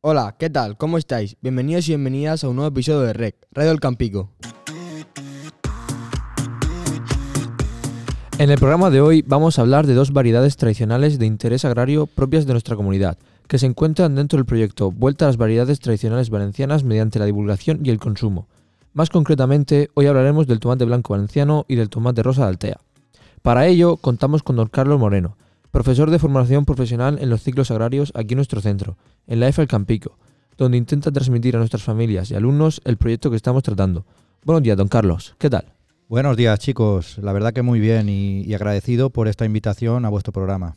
Hola, ¿qué tal? ¿Cómo estáis? Bienvenidos y bienvenidas a un nuevo episodio de REC, Radio del Campico. En el programa de hoy vamos a hablar de dos variedades tradicionales de interés agrario propias de nuestra comunidad, que se encuentran dentro del proyecto Vuelta a las variedades tradicionales valencianas mediante la divulgación y el consumo. Más concretamente, hoy hablaremos del tomate blanco valenciano y del tomate rosa de Altea. Para ello, contamos con don Carlos Moreno, profesor de formación profesional en los ciclos agrarios aquí en nuestro centro, en la EFA El Campico, donde intenta transmitir a nuestras familias y alumnos el proyecto que estamos tratando. Buenos días, don Carlos. ¿Qué tal? Buenos días, chicos. La verdad que muy bien y, y agradecido por esta invitación a vuestro programa.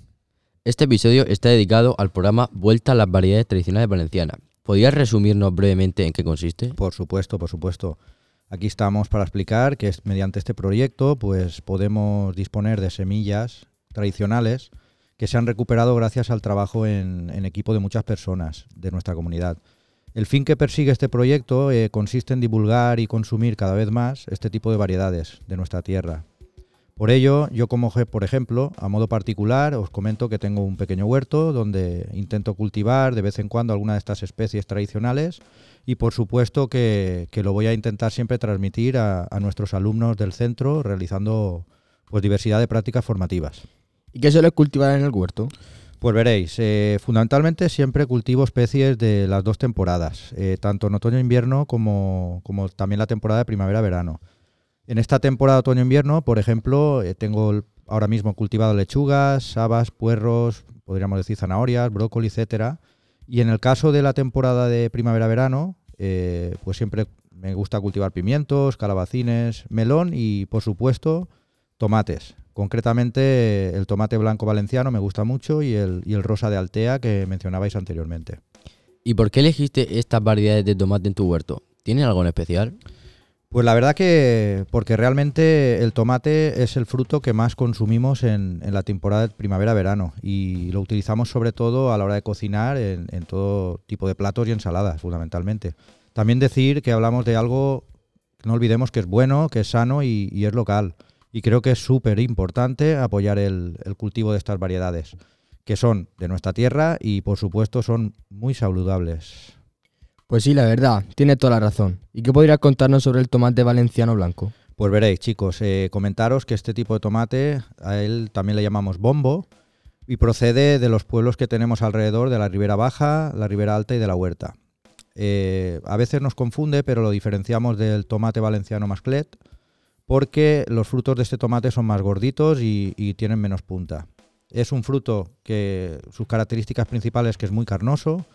Este episodio está dedicado al programa Vuelta a las variedades tradicionales valencianas. ¿Podrías resumirnos brevemente en qué consiste? Por supuesto, por supuesto. Aquí estamos para explicar que es- mediante este proyecto pues podemos disponer de semillas tradicionales que se han recuperado gracias al trabajo en, en equipo de muchas personas de nuestra comunidad. El fin que persigue este proyecto eh, consiste en divulgar y consumir cada vez más este tipo de variedades de nuestra tierra. Por ello, yo como, por ejemplo, a modo particular, os comento que tengo un pequeño huerto donde intento cultivar de vez en cuando alguna de estas especies tradicionales y por supuesto que, que lo voy a intentar siempre transmitir a, a nuestros alumnos del centro realizando pues diversidad de prácticas formativas. ¿Y qué suele cultivar en el huerto? Pues veréis, eh, fundamentalmente siempre cultivo especies de las dos temporadas, eh, tanto en otoño-invierno como, como también la temporada de primavera-verano. En esta temporada otoño-invierno, por ejemplo, eh, tengo ahora mismo cultivado lechugas, habas, puerros, podríamos decir zanahorias, brócoli, etcétera. Y en el caso de la temporada de primavera-verano, pues siempre me gusta cultivar pimientos, calabacines, melón y, por supuesto, tomates. Concretamente, el tomate blanco valenciano me gusta mucho y el, y el rosa de Altea que mencionabais anteriormente. ¿Y por qué elegiste estas variedades de tomate en tu huerto? ¿Tienen algo en especial? Pues la verdad que porque realmente el tomate es el fruto que más consumimos en, en la temporada de primavera-verano y lo utilizamos sobre todo a la hora de cocinar en, en todo tipo de platos y ensaladas fundamentalmente. También decir que hablamos de algo no olvidemos que es bueno, que es sano y, y es local. Y creo que es súper importante apoyar el, el cultivo de estas variedades, que son de nuestra tierra y por supuesto son muy saludables. Pues sí, la verdad, tiene toda la razón. ¿Y qué podría contarnos sobre el tomate valenciano blanco? Pues veréis, chicos, eh, comentaros que este tipo de tomate a él también le llamamos bombo y procede de los pueblos que tenemos alrededor de la Ribera Baja, la Ribera Alta y de la Huerta. Eh, a veces nos confunde, pero lo diferenciamos del tomate valenciano masclet porque los frutos de este tomate son más gorditos y, y tienen menos punta. Es un fruto que sus características principales que es muy carnoso,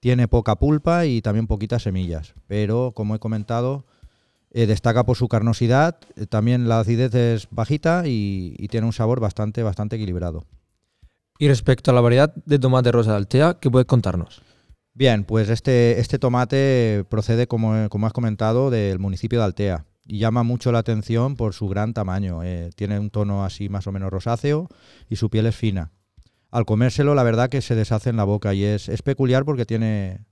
tiene poca pulpa y también poquitas semillas, pero como he comentado, eh, destaca por su carnosidad, eh, también la acidez es bajita y, y tiene un sabor bastante, bastante equilibrado. Y respecto a la variedad de tomate rosa de Altea, ¿qué puedes contarnos? Bien, pues este, este tomate procede, como, como has comentado, del municipio de Altea llama mucho la atención por su gran tamaño. eh, tiene un tono así más o menos rosáceo y su piel es fina. Al comérselo, la verdad que se deshace en la boca y es, peculiar porque tiene,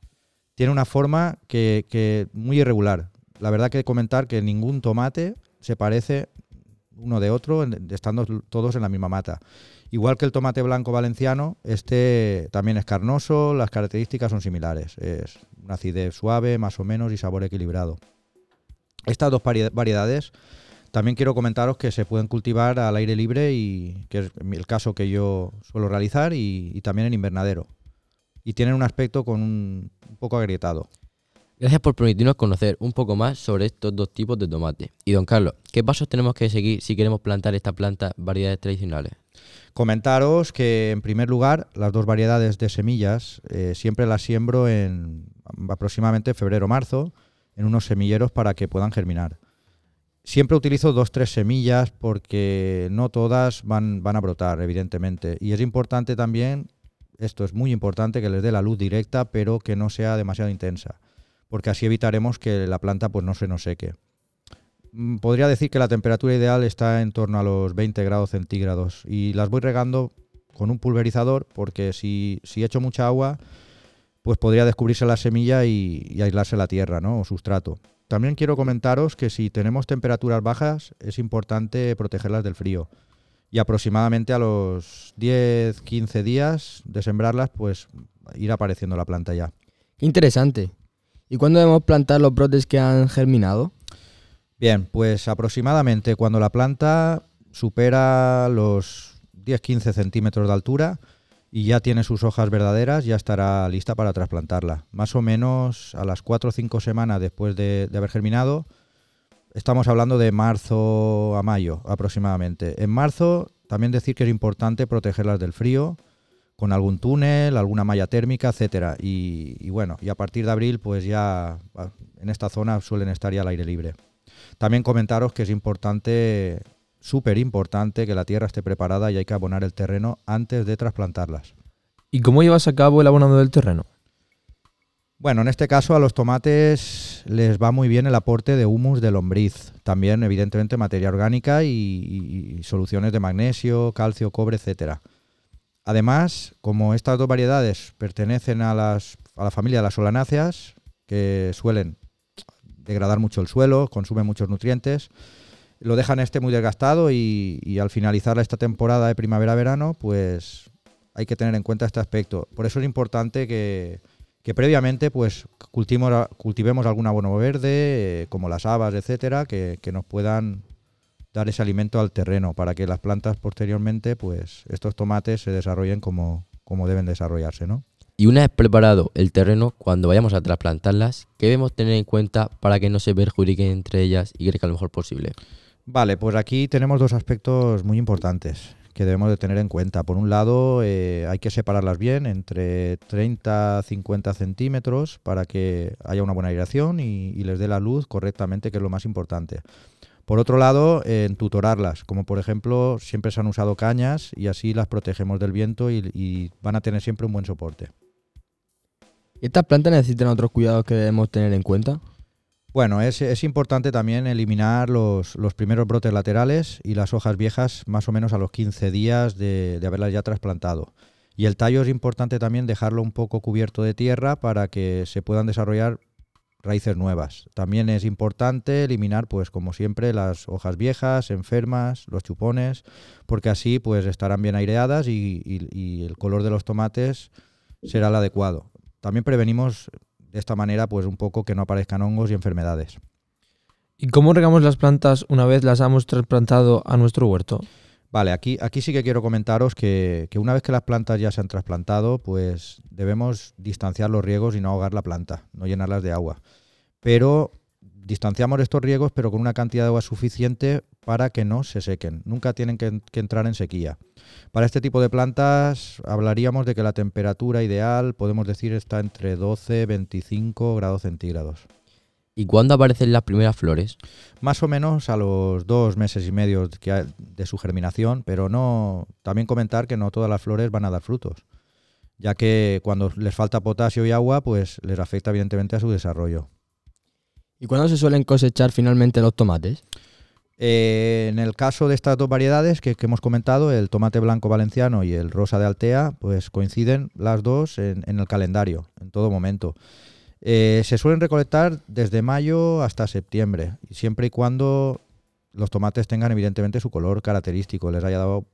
tiene una forma que, que muy irregular. La verdad que comentar que ningún tomate se parece uno de otro, estando todos en la misma mata. Igual que el tomate blanco valenciano, este también es carnoso, las características son similares. Es una acidez suave, más o menos, y sabor equilibrado. Estas dos vari- variedades también quiero comentaros que se pueden cultivar al aire libre y que es el caso que yo suelo realizar y, y también en invernadero. Y tienen un aspecto con un, un poco agrietado. Gracias por permitirnos conocer un poco más sobre estos dos tipos de tomate. Y don Carlos, ¿qué pasos tenemos que seguir si queremos plantar esta planta variedades tradicionales? Comentaros que en primer lugar las dos variedades de semillas eh, siempre las siembro en aproximadamente febrero-marzo en unos semilleros para que puedan germinar. Siempre utilizo dos tres semillas porque no todas van, van a brotar, evidentemente. Y es importante también, esto es muy importante, que les dé la luz directa, pero que no sea demasiado intensa, porque así evitaremos que la planta pues, no se nos seque. Mm, Podría decir que la temperatura ideal está en torno a los 20 grados centígrados y las voy regando con un pulverizador porque si, si echo mucha agua pues podría descubrirse la semilla y, y aislarse la tierra ¿no? o sustrato. También quiero comentaros que si tenemos temperaturas bajas es importante protegerlas del frío y aproximadamente a los 10-15 días de sembrarlas pues ir apareciendo la planta ya. Interesante. ¿Y cuándo debemos plantar los brotes que han germinado? Bien, pues aproximadamente cuando la planta supera los 10-15 centímetros de altura y ya tiene sus hojas verdaderas, ya estará lista para trasplantarla. Más o menos a las 4 o 5 semanas después de, haber germinado, estamos hablando de marzo a mayo aproximadamente. En marzo también decir que es importante protegerlas del frío con algún túnel, alguna malla térmica, etcétera. Y, y, bueno, y a partir de abril, pues ya en esta zona suelen estar ya al aire libre. También comentaros que es importante, súper importante, que la tierra esté preparada y hay que abonar el terreno antes de trasplantarlas. ¿Y cómo llevas a cabo el abonado del terreno? Bueno, en este caso a los tomates les va muy bien el aporte de humus de lombriz, también evidentemente materia orgánica y, y, y soluciones de magnesio, calcio, cobre, etcétera. Además, como estas dos variedades pertenecen a, las, a la familia de las solanáceas, que suelen degradar mucho el suelo, consumen muchos nutrientes, lo dejan este muy desgastado y, al finalizar esta temporada de primavera-verano, pues hay que tener en cuenta este aspecto. Por eso es importante que, previamente pues cultivemos, cultivemos algún verde, eh, como las habas, etcétera, que, nos puedan dar ese alimento al terreno para que las plantas posteriormente, pues estos tomates se desarrollen como, como deben desarrollarse, ¿no? Y una vez preparado el terreno, cuando vayamos a trasplantarlas, ¿qué debemos tener en cuenta para que no se perjudiquen entre ellas y crezcan lo mejor posible? Vale, pues aquí tenemos dos aspectos muy importantes que debemos de tener en cuenta. Por un lado, eh, hay que separarlas bien entre 30 50 centímetros para que haya una buena aireación y, les dé la luz correctamente, que es lo más importante. Por otro lado, eh, tutorarlas, como por ejemplo, siempre se han usado cañas y así las protegemos del viento y, y van a tener siempre un buen soporte. ¿Y estas plantas necesitan otros cuidados que debemos tener en cuenta? Bueno, es, es importante también eliminar los, los, primeros brotes laterales y las hojas viejas más o menos a los 15 días de, de, haberlas ya trasplantado. Y el tallo es importante también dejarlo un poco cubierto de tierra para que se puedan desarrollar raíces nuevas. También es importante eliminar, pues como siempre, las hojas viejas, enfermas, los chupones, porque así pues estarán bien aireadas y, y, y el color de los tomates será el adecuado. También prevenimos de esta manera pues un poco que no aparezcan hongos y enfermedades. ¿Y cómo regamos las plantas una vez las hemos trasplantado a nuestro huerto? Vale, aquí, aquí sí que quiero comentaros que, que, una vez que las plantas ya se han trasplantado, pues debemos distanciar los riegos y no ahogar la planta, no llenarlas de agua. Pero distanciamos estos riegos, pero con una cantidad de agua suficiente para que no se sequen. Nunca tienen que, que entrar en sequía. Para este tipo de plantas hablaríamos de que la temperatura ideal, podemos decir, está entre 12 y 25 grados centígrados. ¿Y cuándo aparecen las primeras flores? Más o menos a los dos meses y medio de su germinación, pero no. También comentar que no todas las flores van a dar frutos, ya que cuando les falta potasio y agua, pues les afecta evidentemente a su desarrollo. ¿Y cuándo se suelen cosechar finalmente los tomates? Eh, en el caso de estas dos variedades que, hemos comentado, el tomate blanco valenciano y el rosa de Altea, pues coinciden las dos en, en el calendario, en todo momento. Eh, se suelen recolectar desde mayo hasta septiembre, siempre y cuando los tomates tengan evidentemente su color característico, les haya dado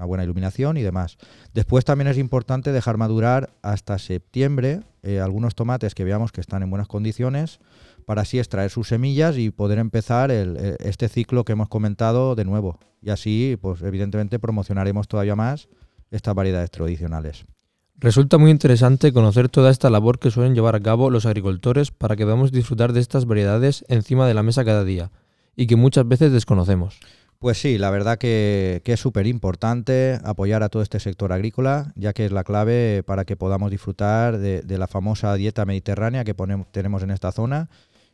una buena iluminación y demás. Después también es importante dejar madurar hasta septiembre eh, algunos tomates que veamos que están en buenas condiciones para así extraer sus semillas y poder empezar el, este ciclo que hemos comentado de nuevo. Y así, pues evidentemente promocionaremos todavía más estas variedades tradicionales. Resulta muy interesante conocer toda esta labor que suelen llevar a cabo los agricultores para que podamos disfrutar de estas variedades encima de la mesa cada día y que muchas veces desconocemos. Pues sí, la verdad que, que es súper importante apoyar a todo este sector agrícola, ya que es la clave para que podamos disfrutar de, de la famosa dieta mediterránea que ponemos, tenemos en esta zona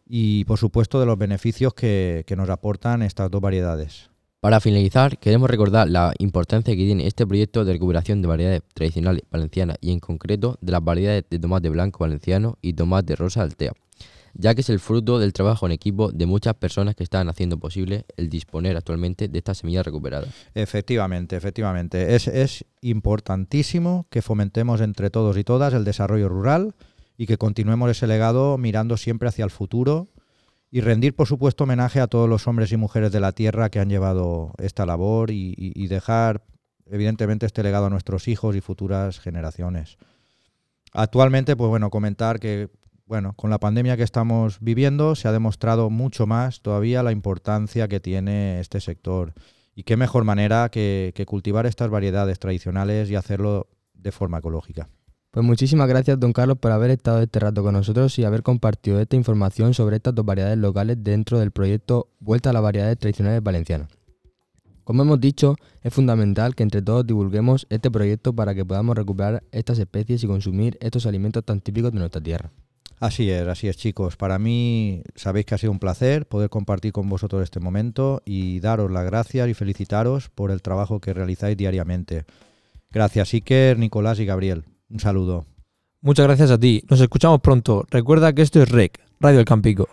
y, por supuesto, de los beneficios que, que nos aportan estas dos variedades. Para finalizar, queremos recordar la importancia que tiene este proyecto de recuperación de variedades tradicionales valencianas y en concreto de las variedades de tomate blanco valenciano y tomate rosa altea, ya que es el fruto del trabajo en equipo de muchas personas que están haciendo posible el disponer actualmente de estas semillas recuperadas. Efectivamente, efectivamente. Es, es importantísimo que fomentemos entre todos y todas el desarrollo rural y que continuemos ese legado mirando siempre hacia el futuro y rendir, por supuesto, homenaje a todos los hombres y mujeres de la tierra que han llevado esta labor y, dejar, evidentemente, este legado a nuestros hijos y futuras generaciones. Actualmente, pues bueno, comentar que bueno, con la pandemia que estamos viviendo se ha demostrado mucho más todavía la importancia que tiene este sector. Y qué mejor manera que cultivar estas variedades tradicionales y hacerlo de forma ecológica. Pues muchísimas gracias, don Carlos, por haber estado este rato con nosotros y haber compartido esta información sobre estas dos variedades locales dentro del proyecto Vuelta a las variedades tradicionales valencianas. Como hemos dicho, es fundamental que entre todos divulguemos este proyecto para que podamos recuperar estas especies y consumir estos alimentos tan típicos de nuestra tierra. Así es, así es chicos. Para mí sabéis que ha sido un placer poder compartir con vosotros este momento y daros las gracias y felicitaros por el trabajo que realizáis diariamente. Gracias Iker, Nicolás y Gabriel. Un saludo. Muchas gracias a ti. Nos escuchamos pronto. Recuerda que esto es REC, Radio El Campico.